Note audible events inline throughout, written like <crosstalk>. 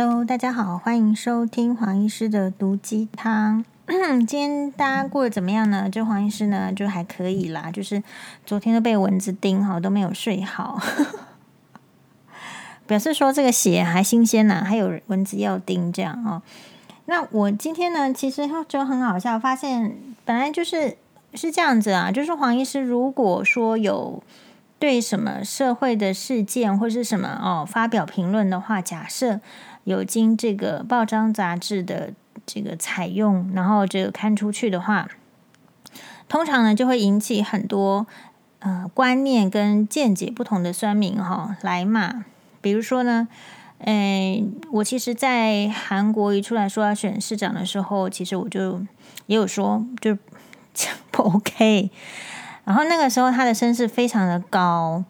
Hello，大家好，欢迎收听黄医师的毒鸡汤。<clears throat> 今天大家过得怎么样呢？就黄医师呢，就还可以啦，就是昨天都被蚊子叮哈，都没有睡好，<laughs> 表示说这个血还新鲜呢，还有蚊子要叮这样哦。那我今天呢，其实就很好笑，发现本来就是是这样子啊，就是黄医师如果说有。对什么社会的事件或是什么哦发表评论的话，假设有经这个报章杂志的这个采用，然后这个刊出去的话，通常呢就会引起很多呃观念跟见解不同的酸民哈、来骂。比如说呢，诶，我其实，在韩国一出来说要选市长的时候，其实我就也有说就 <laughs> 不 OK。然后那个时候他的声势非常的高，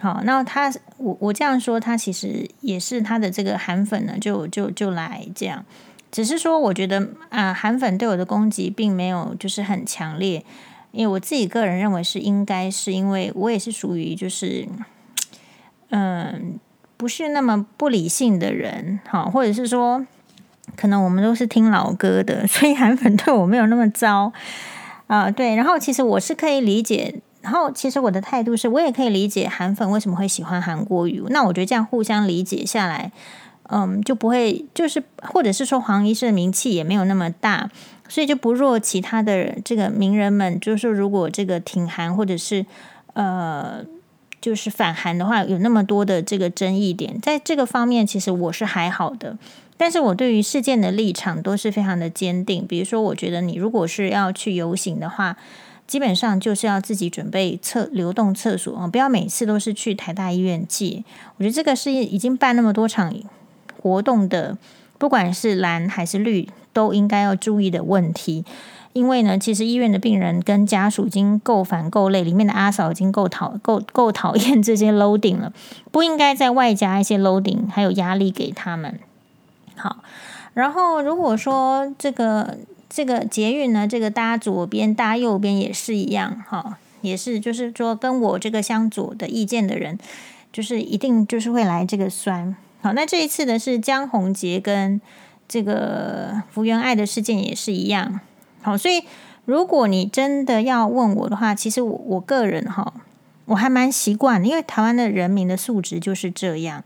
好，那他我我这样说，他其实也是他的这个韩粉呢，就就就来这样，只是说我觉得啊、韩粉对我的攻击并没有就是很强烈，因为我自己个人认为是应该是因为我也是属于就是嗯、不是那么不理性的人，好，或者是说可能我们都是听老歌的，所以韩粉对我没有那么糟。啊、对，然后其实我是可以理解，然后其实我的态度是我也可以理解韩粉为什么会喜欢韩国瑜。那我觉得这样互相理解下来，嗯，就不会就是，或者是说黄医师的名气也没有那么大，所以就不弱其他的这个名人们。就是如果这个挺韩或者是呃，就是反韩的话，有那么多的这个争议点，在这个方面，其实我是还好的。但是我对于事件的立场都是非常的坚定。比如说，我觉得你如果是要去游行的话，基本上就是要自己准备厕流动厕所啊，不要每次都是去台大医院借。我觉得这个是已经办那么多场活动的，不管是蓝还是绿，都应该要注意的问题。因为呢，其实医院的病人跟家属已经够烦够累，里面的阿嫂已经够讨够够讨厌这些 loading 了，不应该再外加一些 loading，还有压力给他们。好，然后如果说这个这个捷运呢，这个搭左边搭右边也是一样，哈，也是就是说跟我这个相左的意见的人，就是一定就是会来这个酸。好，那这一次的是江宏杰跟这个福原爱的事件也是一样。好，所以如果你真的要问我的话，其实我我个人哈，我还蛮习惯的，因为台湾的人民的素质就是这样。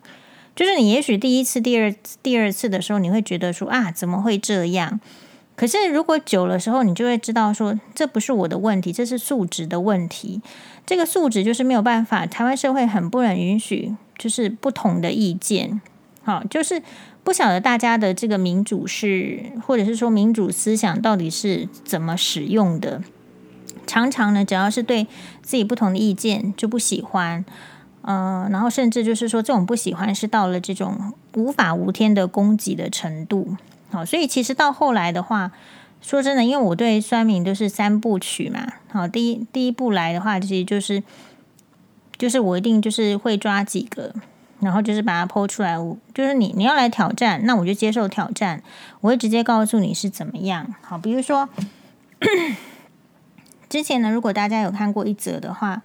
就是你也许第一次、第二第二次的时候，你会觉得说啊，怎么会这样？可是如果久了时候，你就会知道说，这不是我的问题，这是素质的问题。这个素质就是没有办法，台湾社会很不能允许，就是不同的意见。好，就是不晓得大家的这个民主是，或者是说民主思想到底是怎么使用的。常常呢，只要是对自己不同的意见就不喜欢。嗯、然后甚至就是说，这种不喜欢是到了这种无法无天的攻击的程度。好，所以其实到后来的话，说真的，因为我对酸民都是三部曲嘛。好，第一第一步来的话，其实就是就是我一定就是会抓几个，然后就是把它 po 出来。我就是你你要来挑战，那我就接受挑战。我会直接告诉你是怎么样。好，比如说 <coughs> 之前呢，如果大家有看过一则的话，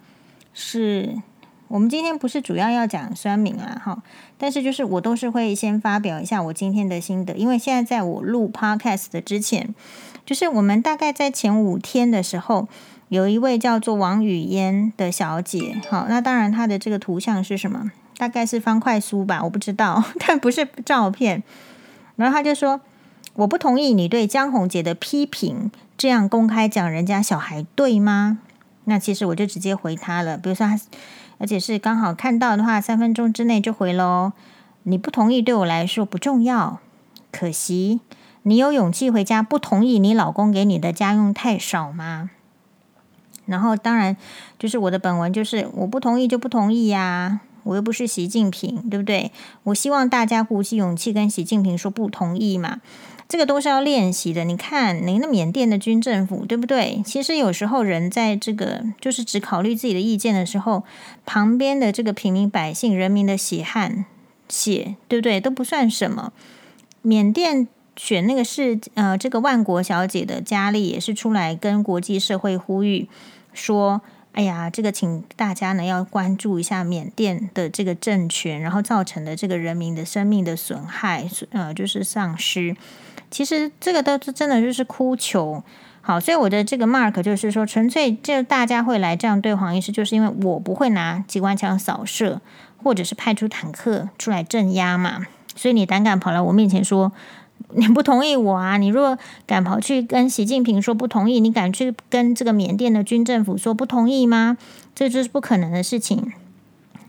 是。我们今天不是主要要讲酸民啊，哈，但是就是我都是会先发表一下我今天的心得，因为现在在我录 podcast 的之前，就是我们大概在前五天的时候，有一位叫做王语嫣的小姐，好，那当然她的这个图像是什么？大概是方块书吧，我不知道，但不是照片。然后她就说：“我不同意你对江宏杰的批评，这样公开讲人家小孩对吗？”那其实我就直接回她了，比如说她。而且是刚好看到的话，三分钟之内就回喽。你不同意对我来说不重要，可惜你有勇气回家不同意你老公给你的家用太少吗？然后当然就是我的本文就是我不同意就不同意呀，我又不是习近平，对不对？我希望大家鼓起勇气跟习近平说不同意嘛。这个都是要练习的。你看，您的缅甸的军政府，对不对？其实有时候人在这个就是只考虑自己的意见的时候，旁边的这个平民百姓、人民的血汗血，对不对？都不算什么。缅甸选那个是呃，这个万国小姐的佳丽也是出来跟国际社会呼吁说，哎呀，这个请大家呢要关注一下缅甸的这个政权，然后造成的这个人民的生命的损害，呃，就是丧失。其实这个都是真的就是哭穷。好，所以我的这个 mark 就是说，纯粹就大家会来这样对黄医师，就是因为我不会拿机关枪扫射，或者是派出坦克出来镇压嘛。所以你胆敢跑来我面前说你不同意我啊？你若敢跑去跟习近平说不同意，你敢去跟这个缅甸的军政府说不同意吗？这就是不可能的事情。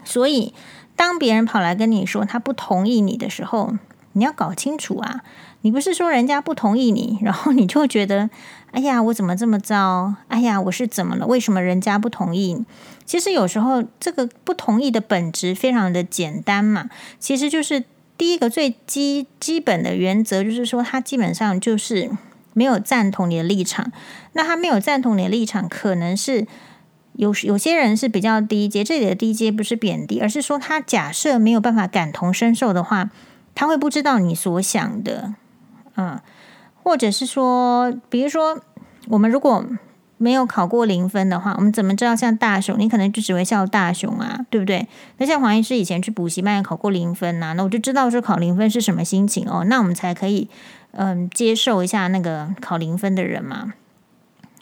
所以当别人跑来跟你说他不同意你的时候，你要搞清楚啊。你不是说人家不同意你，<laughs> 然后你就觉得，哎呀，我怎么这么糟？哎呀，我是怎么了？为什么人家不同意？其实有时候这个不同意的本质非常的简单嘛，其实就是第一个最基基本的原则，就是说他基本上就是没有赞同你的立场。那他没有赞同你的立场，可能是有有些人是比较低阶，这里的低阶不是贬低，而是说他假设没有办法感同身受的话，他会不知道你所想的。嗯，或者是说，比如说，我们如果没有考过零分的话，我们怎么知道像大雄？你可能就只会笑大雄啊，对不对？那像黄医师以前去补习班也考过零分呐、那我就知道说考零分是什么心情哦，那我们才可以嗯接受一下那个考零分的人嘛。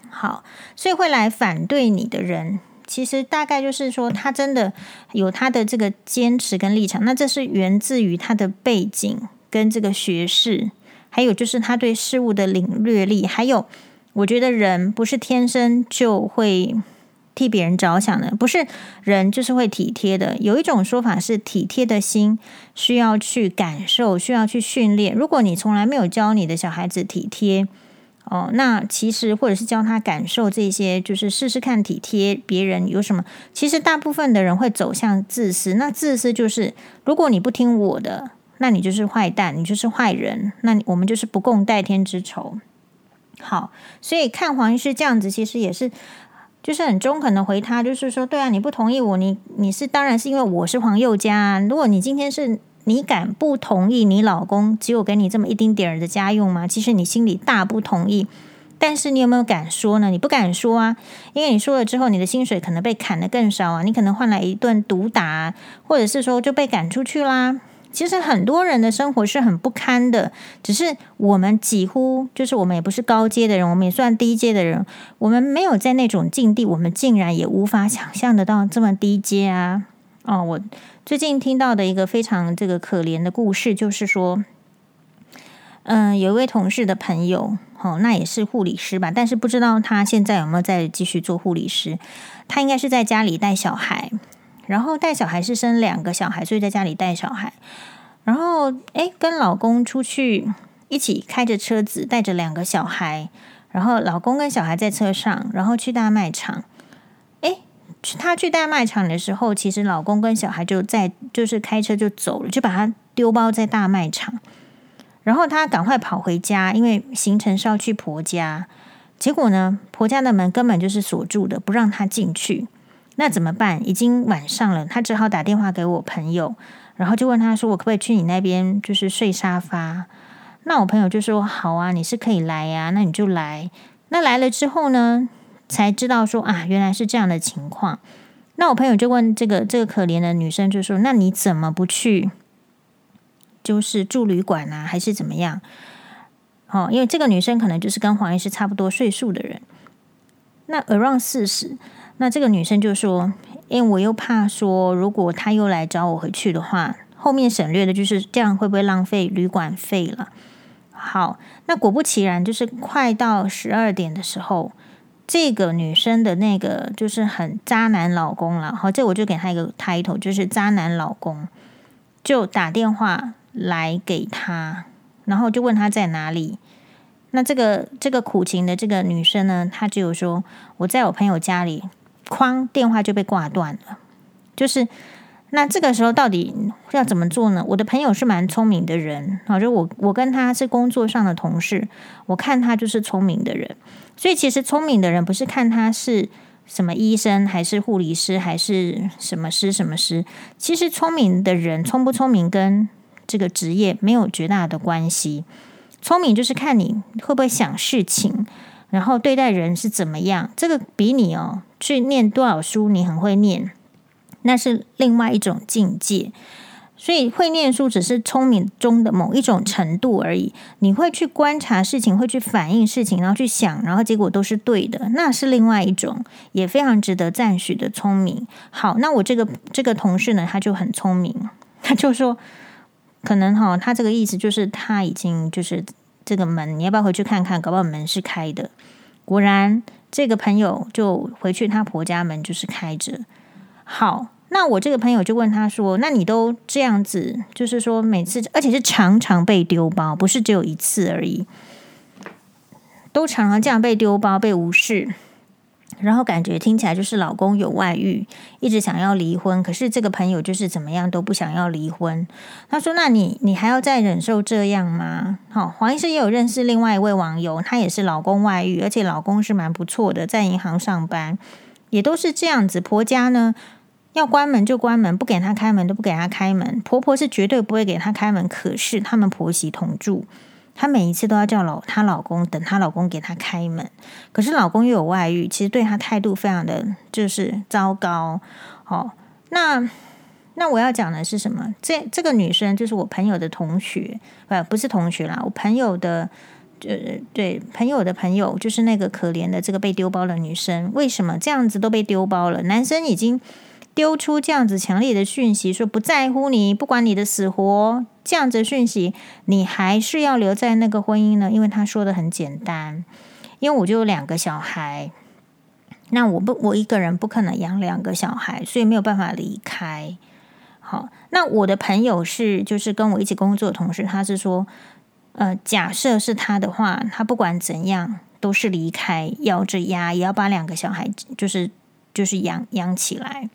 好，所以会来反对你的人，其实大概就是说他真的有他的这个坚持跟立场，那这是源自于他的背景跟这个学识。还有就是他对事物的领略力，还有我觉得人不是天生就会替别人着想的，不是人就是会体贴的。有一种说法是体贴的心需要去感受，需要去训练。如果你从来没有教你的小孩子体贴，哦，那其实或者是教他感受这些，就是试试看体贴别人有什么。其实大部分的人会走向自私，那自私就是如果你不听我的。那你就是坏蛋，你就是坏人，那我们就是不共戴天之仇。好，所以看黄医师这样子，其实也是就是很中肯的回他，就是说，对啊，你不同意我，你你是当然是因为我是黄宥嘉。啊如果你今天是你敢不同意你老公只有给你这么一丁点儿的家用吗？其实你心里大不同意，但是你有没有敢说呢？你不敢说啊，因为你说了之后，你的薪水可能被砍得更少啊，你可能换来一顿毒打，或者是说就被赶出去啦。其实很多人的生活是很不堪的，只是我们几乎就是我们也不是高阶的人，我们也算低阶的人，我们没有在那种境地，我们竟然也无法想象得到这么低阶啊！哦，我最近听到的一个非常这个可怜的故事，就是说，嗯、有一位同事的朋友，哦，那也是护理师吧，但是不知道他现在有没有在继续做护理师，他应该是在家里带小孩。然后带小孩是生两个小孩，所以在家里带小孩。然后诶，跟老公出去一起开着车子，带着两个小孩。然后老公跟小孩在车上，然后去大卖场。诶，他去大卖场的时候，其实老公跟小孩就在，就是开车就走了，就把他丢包在大卖场。然后他赶快跑回家，因为行程是要去婆家。结果呢，婆家的门根本就是锁住的，不让他进去。那怎么办？已经晚上了，他只好打电话给我朋友，然后就问他说：“我可不可以去你那边，就是睡沙发？”那我朋友就说：“好啊，你是可以来呀，那你就来。”那来了之后呢，才知道说啊，原来是这样的情况。那我朋友就问这个这个可怜的女生，就说：“那你怎么不去？就是住旅馆啊，还是怎么样？”哦，因为这个女生可能就是跟黄医师差不多岁数的人，那 around 四十。那这个女生就说：“因为我又怕说，如果他又来找我回去的话，后面省略的就是这样，会不会浪费旅馆费了？”好，那果不其然，就是快到十二点的时候，这个女生的那个就是很渣男老公了。好，这我就给他一个 title，就是渣男老公，就打电话来给他，然后就问他在哪里。那这个这个苦情的这个女生呢，她只有说：“我在我朋友家里。”哐，电话就被挂断了。就是那这个时候到底要怎么做呢？我的朋友是蛮聪明的人，好，就我我跟他是工作上的同事，我看他就是聪明的人。所以其实聪明的人不是看他是什么医生，还是护理师，还是什么师什么师。其实聪明的人聪不聪明跟这个职业没有绝大的关系。聪明就是看你会不会想事情。然后对待人是怎么样，这个比你哦去念多少书，你很会念，那是另外一种境界。所以会念书只是聪明中的某一种程度而已。你会去观察事情，会去反映事情，然后去想，然后结果都是对的，那是另外一种也非常值得赞许的聪明。好，那我这个这个同事呢，他就很聪明，他就说，可能哈、哦，他这个意思就是他已经就是这个门，你要不要回去看看？搞不好门是开的。果然，这个朋友就回去，他婆家门就是开着。好。那我这个朋友就问他说：“那你都这样子，就是说每次，而且是常常被丢包，不是只有一次而已，都常常这样被丢包、被无视，然后感觉听起来就是老公有外遇，一直想要离婚。可是这个朋友就是怎么样都不想要离婚。他说：‘那你你还要再忍受这样吗？’好，黄医师也有认识另外一位网友，他也是老公外遇，而且老公是蛮不错的，在银行上班，也都是这样子。婆家呢？”要关门就关门，不给他开门都不给他开门。婆婆是绝对不会给他开门，可是他们婆媳同住，她每一次都要叫老她老公等她老公给她开门。可是老公又有外遇，其实对她态度非常的就是糟糕。哦，那那我要讲的是什么？这这个女生就是我朋友的同学，不不是同学啦，我朋友的呃对朋友的朋友，就是那个可怜的这个被丢包的女生。为什么这样子都被丢包了？男生已经。丢出这样子强烈的讯息，说不在乎你，不管你的死活，这样子讯息，你还是要留在那个婚姻呢？因为他说的很简单，因为我就有两个小孩，那我不，我一个人不可能养两个小孩，所以没有办法离开。好，那我的朋友是，就是跟我一起工作的同事，他是说，呃，假设是他的话，他不管怎样都是离开，咬着牙也要把两个小孩，就是就是养养起来。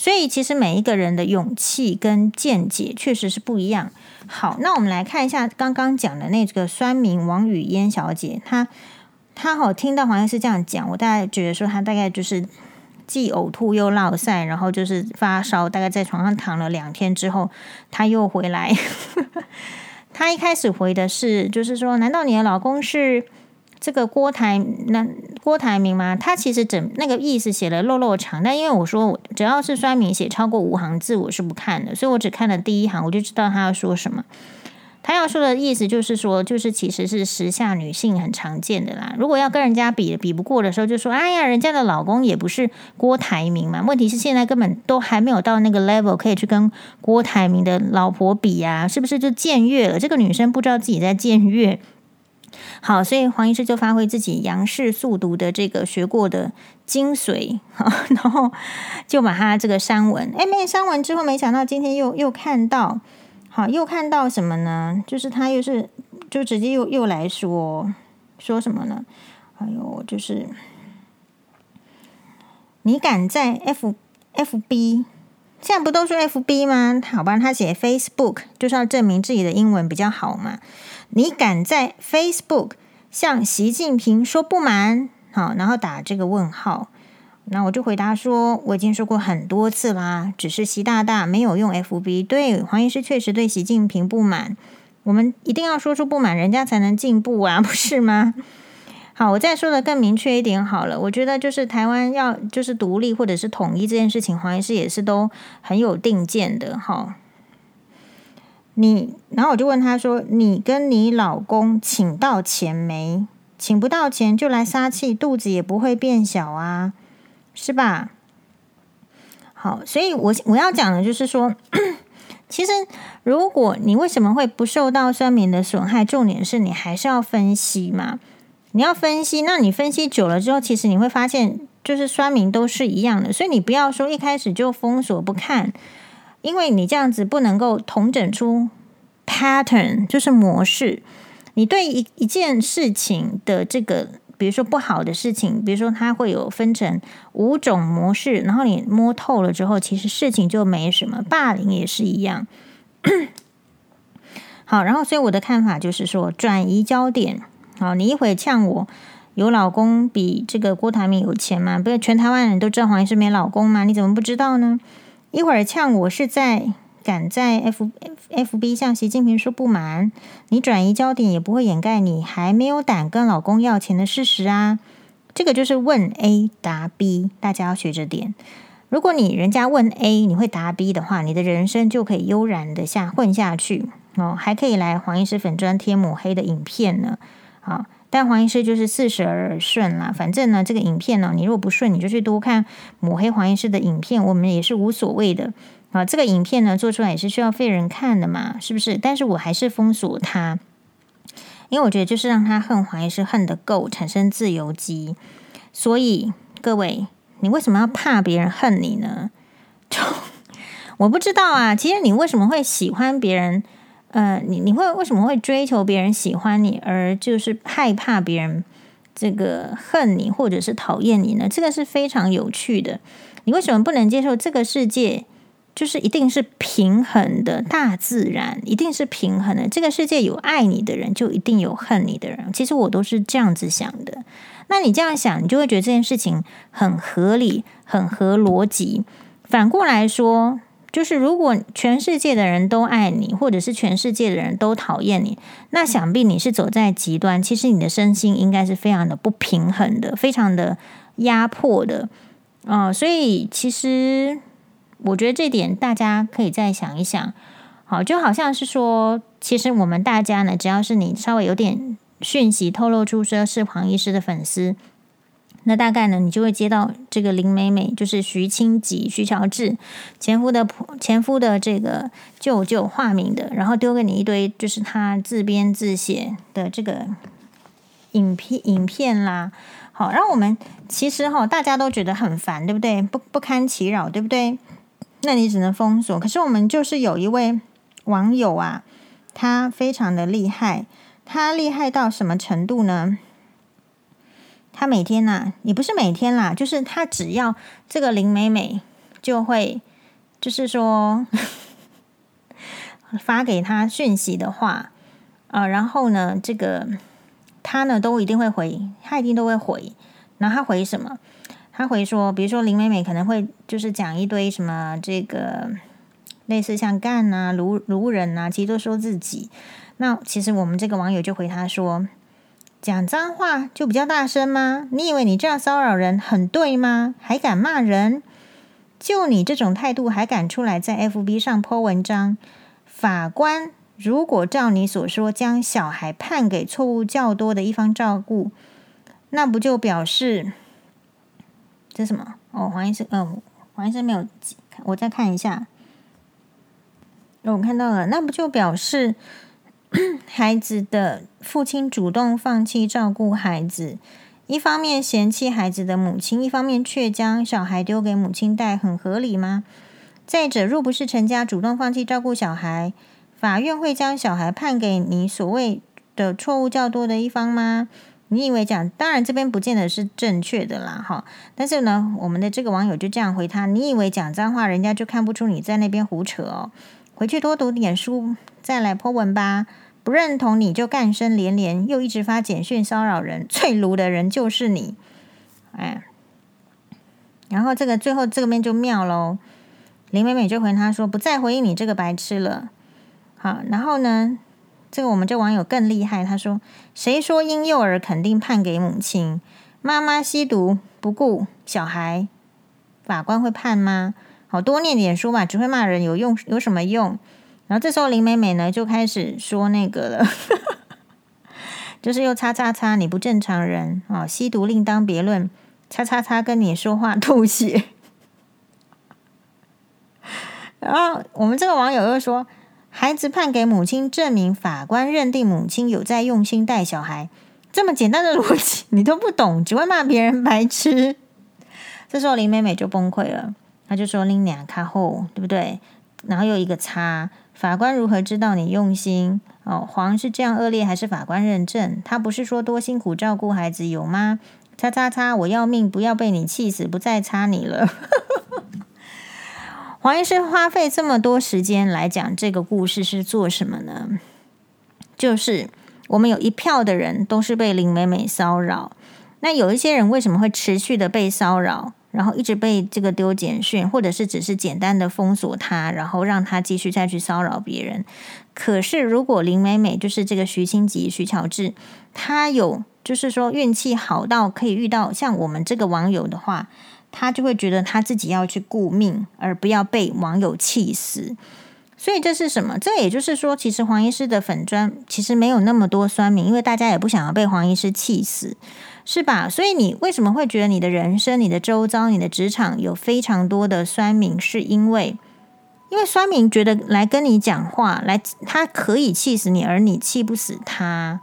所以，其实每一个人的勇气跟见解确实是不一样。好，那我们来看一下刚刚讲的那个酸民王语嫣小姐，她她好听到黄医师这样讲，我大概觉得说她大概就是既呕吐又落赛，然后就是发烧，大概在床上躺了两天之后，她又回来。<laughs> 她一开始回的是，就是说，难道你的老公是？这个郭台那郭台铭嘛，他其实整那个意思写了落落长，但因为我说我只要是酸民写超过五行字，我是不看的，所以我只看了第一行，我就知道他要说什么。他要说的意思就是说，就是其实是时下女性很常见的啦。如果要跟人家比比不过的时候，就说哎呀，人家的老公也不是郭台铭嘛。问题是现在根本都还没有到那个 level 可以去跟郭台铭的老婆比呀，是不是就僭越了？这个女生不知道自己在僭越。好，所以黄医师就发挥自己杨氏速读的这个学过的精髓，<laughs> 然后就把他这个删文，哎，没删文之后，没想到今天又又看到，好，又看到什么呢？就是他又是就直接又又来说说什么呢？哎呦，就是你敢在 F F B，现在不都说 F B 吗？好吧，他写 Facebook 就是要证明自己的英文比较好嘛。你敢在 Facebook 向习近平说不满？好，然后打这个问号。那我就回答说，我已经说过很多次啦，只是习大大没有用 FB。对，黄医师确实对习近平不满。我们一定要说出不满，人家才能进步啊，<laughs> 不是吗？好，我再说的更明确一点好了。我觉得就是台湾要就是独立或者是统一这件事情，黄医师也是都很有定见的。哈。你，然后我就问他说：“你跟你老公请到钱没？请不到钱就来撒气，肚子也不会变小啊，是吧？”好，所以我我要讲的就是说，<clears throat> 其实如果你为什么会不受到酸民的损害，重点是你还是要分析嘛。你要分析，那你分析久了之后，其实你会发现，就是酸民都是一样的，所以你不要说一开始就封锁不看。因为你这样子不能够统整出 pattern，就是模式。你对一一件事情的这个，比如说不好的事情，比如说它会有分成五种模式，然后你摸透了之后，其实事情就没什么。霸凌也是一样。<coughs> 好，然后所以我的看法就是说，转移焦点。好，你一会呛我有老公比这个郭台铭有钱吗？不是全台湾人都知道黄医师没老公吗？你怎么不知道呢？一会儿呛我是在敢在 F F B 向习近平说不满，你转移焦点也不会掩盖你还没有胆跟老公要钱的事实啊。这个就是问 A 答 B，大家要学着点。如果你人家问 A，你会答 B 的话，你的人生就可以悠然的下混下去哦，还可以来黄医师粉专贴抹黑的影片呢。好，但黄医师就是似是而顺啦。反正呢，这个影片呢，你如果不顺，你就去多看抹黑黄医师的影片，我们也是无所谓的啊。这个影片呢，做出来也是需要费人看的嘛，是不是？但是我还是封锁他。因为我觉得就是让他恨黄医师恨得够，产生自由基。所以各位，你为什么要怕别人恨你呢？<laughs> 就我不知道啊。其实你为什么会喜欢别人？呃，你你会为什么会追求别人喜欢你，而就是害怕别人这个恨你或者是讨厌你呢？这个是非常有趣的。你为什么不能接受这个世界？就是一定是平衡的，大自然一定是平衡的。这个世界有爱你的人，就一定有恨你的人。其实我都是这样子想的。那你这样想，你就会觉得这件事情很合理，很合逻辑。反过来说，就是如果全世界的人都爱你，或者是全世界的人都讨厌你，那想必你是走在极端。其实你的身心应该是非常的不平衡的，非常的压迫的。嗯、呃，所以其实。我觉得这点大家可以再想一想，好，就好像是说，其实我们大家呢，只要是你稍微有点讯息透露出说是黄医师的粉丝，那大概呢，你就会接到这个林美美，就是徐清吉、徐乔治前夫的前夫的这个舅舅化名的，然后丢给你一堆就是他自编自写的这个影片影片啦，好，让我们其实哈大家都觉得很烦，对不对？不不堪其扰，对不对？那你只能封锁。可是我们就是有一位网友啊，他非常的厉害。他厉害到什么程度呢？他每天呐、啊，也不是每天啦，就是他只要这个林美美就会，就是说 <laughs> 发给他讯息的话，啊、然后呢，这个他呢都一定会回，他一定都会回。然后他回什么？他回说，比如说林美美可能会就是讲一堆什么这个类似像干啊、如如人啊，其实都说自己。那其实我们这个网友就回他说，讲脏话就比较大声吗？你以为你这样骚扰人很对吗？还敢骂人？就你这种态度还敢出来在 FB 上 po 文章？法官如果照你所说将小孩判给错误较多的一方照顾，那不就表示？这什么？哦，黄医生，嗯、呃，黄医生没有，我再看一下。哦，我看到了，那不就表示 <clears throat> 孩子的父亲主动放弃照顾孩子，一方面嫌弃孩子的母亲，一方面却将小孩丢给母亲带，很合理吗？再者，若不是陈家主动放弃照顾小孩，法院会将小孩判给你所谓的错误较多的一方吗？你以为讲，当然这边不见得是正确的啦，哈。但是呢，我们的这个网友就这样回他：你以为讲脏话，人家就看不出你在那边胡扯哦？回去多读点书，再来 po 文吧。不认同你就干声连连，又一直发简讯骚扰人，最卢的人就是你。哎，然后这个最后这个边就妙喽。林美美就回他说：不再回应你这个白痴了。好，然后呢？这个我们这网友更厉害，他说：“谁说婴幼儿肯定判给母亲？妈妈吸毒不顾小孩，法官会判吗？好，多念点书吧，只会骂人有用有什么用？”然后这时候林美美呢就开始说那个了，<laughs> 就是又叉叉叉，你不正常人啊！吸毒另当别论，叉叉叉跟你说话吐血。<laughs> 然后我们这个网友又说。孩子判给母亲，证明法官认定母亲有在用心带小孩。这么简单的逻辑你都不懂，只会骂别人白痴。这时候林美美就崩溃了，他就说：“林俩卡后，对不对？”然后又一个叉，法官如何知道你用心？哦，黄是这样恶劣，还是法官认证？他不是说多辛苦照顾孩子有吗？叉叉叉，我要命，不要被你气死，不再插你了。黄医师花费这么多时间来讲这个故事是做什么呢？就是我们有一票的人都是被林美美骚扰，那有一些人为什么会持续的被骚扰？然后一直被这个丢简讯，或者是只是简单的封锁他，然后让他继续再去骚扰别人。可是如果林美美就是这个徐新吉、徐乔治，他有就是说运气好到可以遇到像我们这个网友的话，他就会觉得他自己要去顾命，而不要被网友气死。所以这是什么？这也就是说，其实黄医师的粉砖其实没有那么多酸民，因为大家也不想要被黄医师气死，是吧？所以你为什么会觉得你的人生、你的周遭、你的职场有非常多的酸民？是因为，因为酸民觉得来跟你讲话，来他可以气死你，而你气不死他。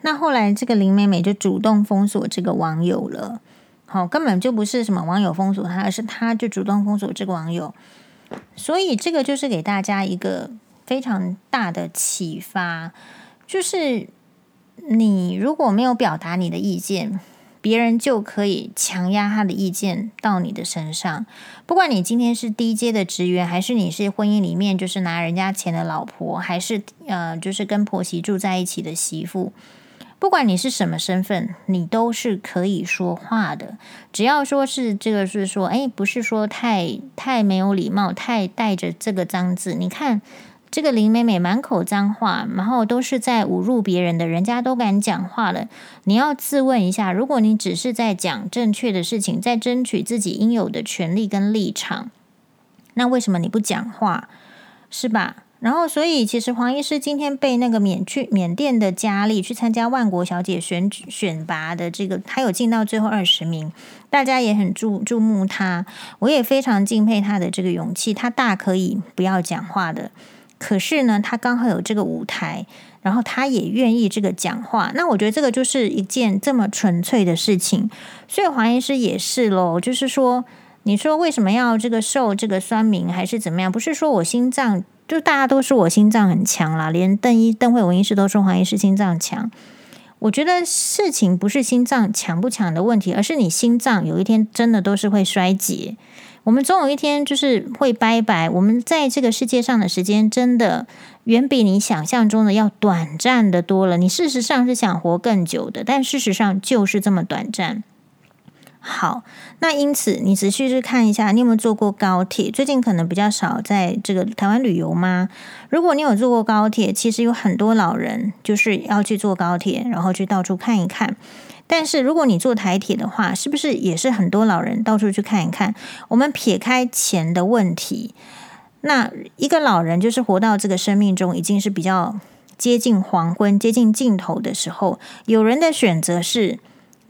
那后来这个林美美就主动封锁这个网友了，好，根本就不是什么网友封锁他，而是他就主动封锁这个网友。所以，这个就是给大家一个非常大的启发，就是你如果没有表达你的意见，别人就可以强压他的意见到你的身上。不管你今天是低阶的职员，还是你是婚姻里面就是拿人家钱的老婆，还是呃，就是跟婆媳住在一起的媳妇。不管你是什么身份，你都是可以说话的。只要说是这个，是说，哎，不是说太太没有礼貌，太带着这个脏字。你看这个林美美满口脏话，然后都是在侮辱别人的，人家都敢讲话了。你要自问一下，如果你只是在讲正确的事情，在争取自己应有的权利跟立场，那为什么你不讲话？是吧？然后，所以其实黄医师今天被那个缅去缅甸的佳丽去参加万国小姐选选拔的这个，他有进到最后二十名，大家也很注注目他，我也非常敬佩他的这个勇气，他大可以不要讲话的，可是呢，他刚好有这个舞台，然后他也愿意这个讲话，那我觉得这个就是一件这么纯粹的事情，所以黄医师也是喽，就是说，你说为什么要这个受这个酸民还是怎么样？不是说我心脏。就大家都说我心脏很强啦，连邓医邓惠文医师都说黄医师心脏强。我觉得事情不是心脏强不强的问题，而是你心脏有一天真的都是会衰竭。我们总有一天就是会拜拜。我们在这个世界上的时间真的远比你想象中的要短暂的多了。你事实上是想活更久的，但事实上就是这么短暂。好，那因此你持续去看一下，你有没有坐过高铁？最近可能比较少在这个台湾旅游吗？如果你有坐过高铁，其实有很多老人就是要去坐高铁，然后去到处看一看。但是如果你坐台铁的话，是不是也是很多老人到处去看一看？我们撇开钱的问题，那一个老人就是活到这个生命中已经是比较接近黄昏、接近尽头的时候，有人的选择是。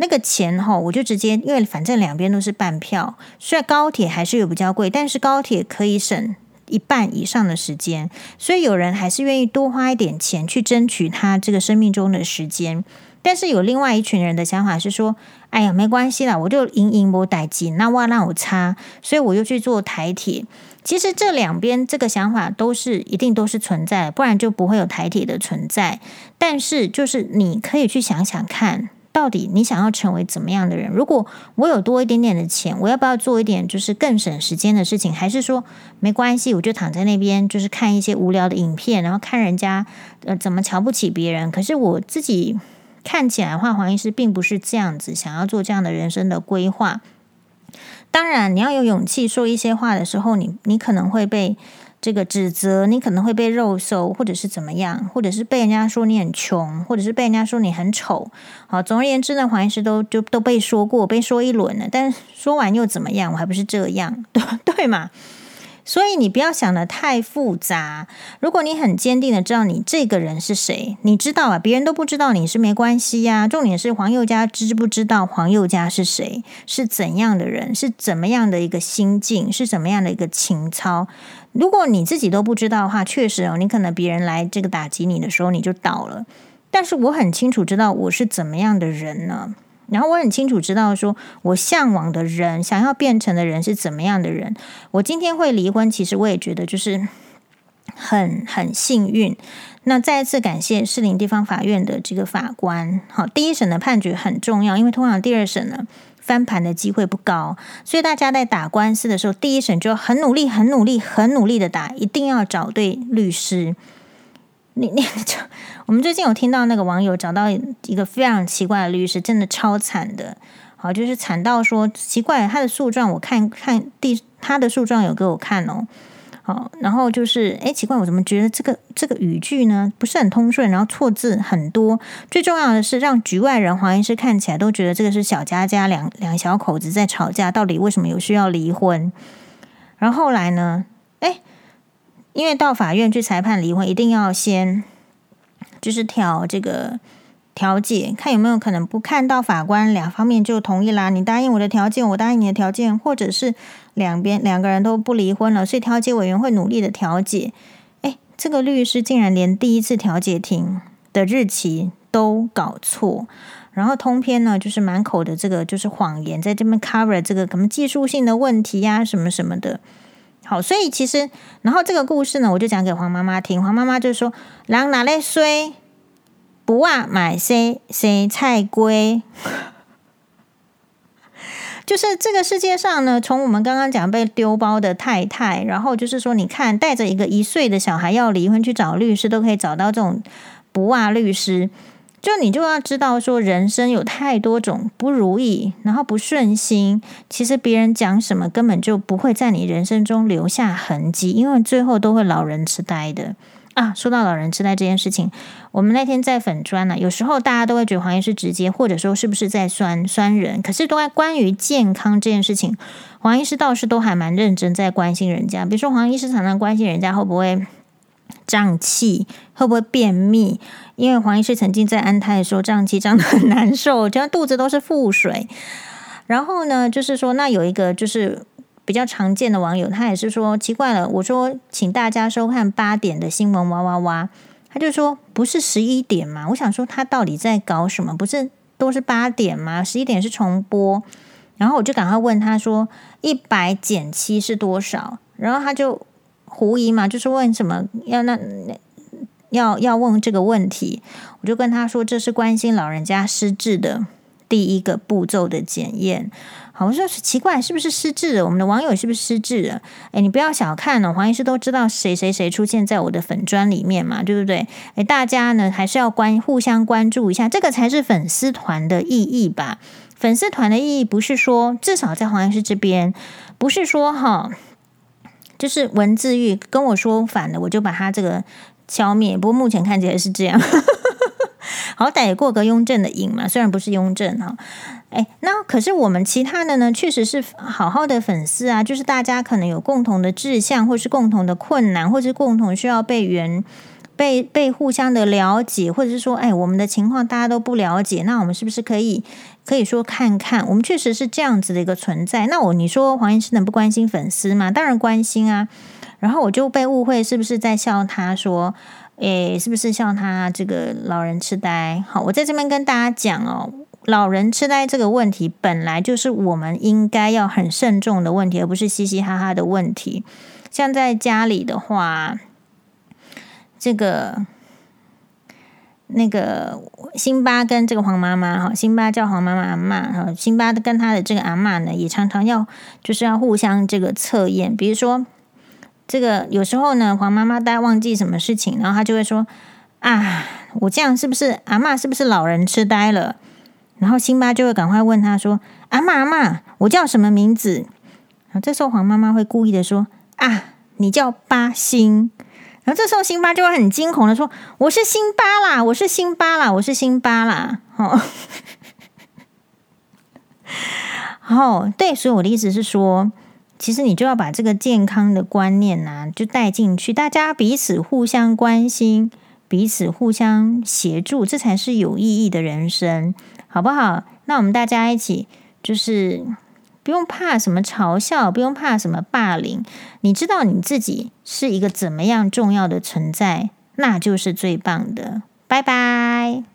那个钱哈，我就直接，因为反正两边都是半票，虽然高铁还是有比较贵，但是高铁可以省一半以上的时间，所以有人还是愿意多花一点钱去争取他这个生命中的时间。但是有另外一群人的想法是说，哎呀，没关系啦，我就赢赢不带劲，那我让我差，所以我又去做台铁。其实这两边这个想法都是一定都是存在，不然就不会有台铁的存在。但是就是你可以去想想看。到底你想要成为怎么样的人？如果我有多一点点的钱，我要不要做一点就是更省时间的事情？还是说没关系，我就躺在那边就是看一些无聊的影片，然后看人家呃怎么瞧不起别人？可是我自己看起来的话，黄医师并不是这样子想要做这样的人生的规划。当然，你要有勇气说一些话的时候，你你可能会被。这个指责，你可能会被肉搜，或者是怎么样，或者是被人家说你很穷，或者是被人家说你很丑。好，总而言之呢，黄医师都就都被说过，被说一轮了。但说完又怎么样？我还不是这样，<laughs> 对对嘛？所以你不要想得太复杂。如果你很坚定的知道你这个人是谁，你知道啊，别人都不知道你是没关系呀。重点是黄宥嘉知不知道黄宥嘉是谁，是怎样的人，是怎么样的一个心境，是怎么样的一个情操。如果你自己都不知道的话，确实哦，你可能别人来这个打击你的时候你就倒了。但是我很清楚知道我是怎么样的人呢？然后我很清楚知道，说我向往的人，想要变成的人是怎么样的人。我今天会离婚，其实我也觉得就是很很幸运。那再一次感谢士林地方法院的这个法官。好，第一审的判决很重要，因为通常第二审呢翻盘的机会不高，所以大家在打官司的时候，第一审就很努力、很努力、很努力的打，一定要找对律师。你你 <laughs> 就，我们最近有听到那个网友找到一个非常奇怪的律师，真的超惨的。好，就是惨到说奇怪，他的诉状我看看第他的诉状有给我看哦。好，然后就是，哎，奇怪，我怎么觉得这个这个语句呢不是很通顺，然后错字很多。最重要的是，让局外人黄医师看起来都觉得这个是小家家两两小口子在吵架，到底为什么有需要离婚？然后后来呢，哎，因为到法院去裁判离婚，一定要先就是调这个。调解，看有没有可能不看到法官两方面就同意啦？你答应我的条件，我答应你的条件，或者是两边两个人都不离婚了，所以调解委员会努力的调解。诶，这个律师竟然连第一次调解庭的日期都搞错，然后通篇呢就是满口的这个就是谎言，在这边 cover 这个可能技术性的问题呀、什么什么的。好，所以其实，然后这个故事呢，我就讲给黄妈妈听，黄妈妈就说：“狼哪来衰？”不啊，买生生菜龟，<laughs> 就是这个世界上呢，从我们刚刚讲被丢包的太太，然后就是说，你看带着一个一岁的小孩要离婚去找律师，都可以找到这种不啊律师。就你就要知道说，人生有太多种不如意，然后不顺心，其实别人讲什么根本就不会在你人生中留下痕迹，因为最后都会老人痴呆的。啊，说到老人痴呆这件事情，我们那天在粉砖呢、有时候大家都会觉得黄医师直接，或者说是不是在酸酸人？可是都在关于健康这件事情，黄医师倒是都还蛮认真在关心人家。比如说黄医师常常关心人家会不会胀气，会不会便秘，因为黄医师曾经在安胎的时候胀气胀得很难受，就像肚子都是腹水。然后呢，就是说那有一个就是。比较常见的网友，他也是说奇怪了。我说，请大家收看八点的新闻，哇哇哇！他就说不是十一点嘛？我想说他到底在搞什么？不是都是八点吗？十一点是重播。然后我就赶快问他说：一百减七是多少？然后他就狐疑嘛，就是问什么要那要要问这个问题。我就跟他说，这是关心老人家失智的第一个步骤的检验。好，我说奇怪，是不是失智了？我们的网友是不是失智了？诶，你不要小看哦，黄医师都知道谁谁谁出现在我的粉专里面嘛，对不对？诶，大家呢还是要关互相关注一下，这个才是粉丝团的意义吧？粉丝团的意义不是说，至少在黄医师这边，不是说哈，就是文字狱跟我说反了，我就把他这个消灭。不过目前看起来是这样。<laughs> 好歹也过个雍正的瘾嘛，虽然不是雍正哈，哎，那可是我们其他的呢，确实是好好的粉丝啊，就是大家可能有共同的志向，或是共同的困难，或是共同需要被援、被被互相的了解，或者是说，哎，我们的情况大家都不了解，那我们是不是可以可以说看看？我们确实是这样子的一个存在。那我你说黄医师能不关心粉丝吗？当然关心啊。然后我就被误会是不是在笑他说。诶，是不是笑他这个老人痴呆？好，我在这边跟大家讲哦，老人痴呆这个问题本来就是我们应该要很慎重的问题，而不是嘻嘻哈哈的问题。像在家里的话，这个那个辛巴跟这个黄妈妈哈，辛巴叫黄妈妈阿嬷哈，辛巴跟他的这个阿嬷呢，也常常要就是要互相这个测验，比如说。这个有时候呢，黄妈妈呆忘记什么事情，然后她就会说：“啊，我这样是不是阿嬷是不是老人痴呆了？”然后辛巴就会赶快问他说：“阿嬷阿嬷，我叫什么名字？”然后这时候黄妈妈会故意的说：“啊，你叫巴辛。”然后这时候辛巴就会很惊恐的说：“我是辛巴啦，我是辛巴啦，我是辛巴啦。”哦，哦，对，所以我的意思是说。其实你就要把这个健康的观念呐、就带进去，大家彼此互相关心，彼此互相协助，这才是有意义的人生，好不好？那我们大家一起，就是不用怕什么嘲笑，不用怕什么霸凌，你知道你自己是一个怎么样重要的存在，那就是最棒的。拜拜。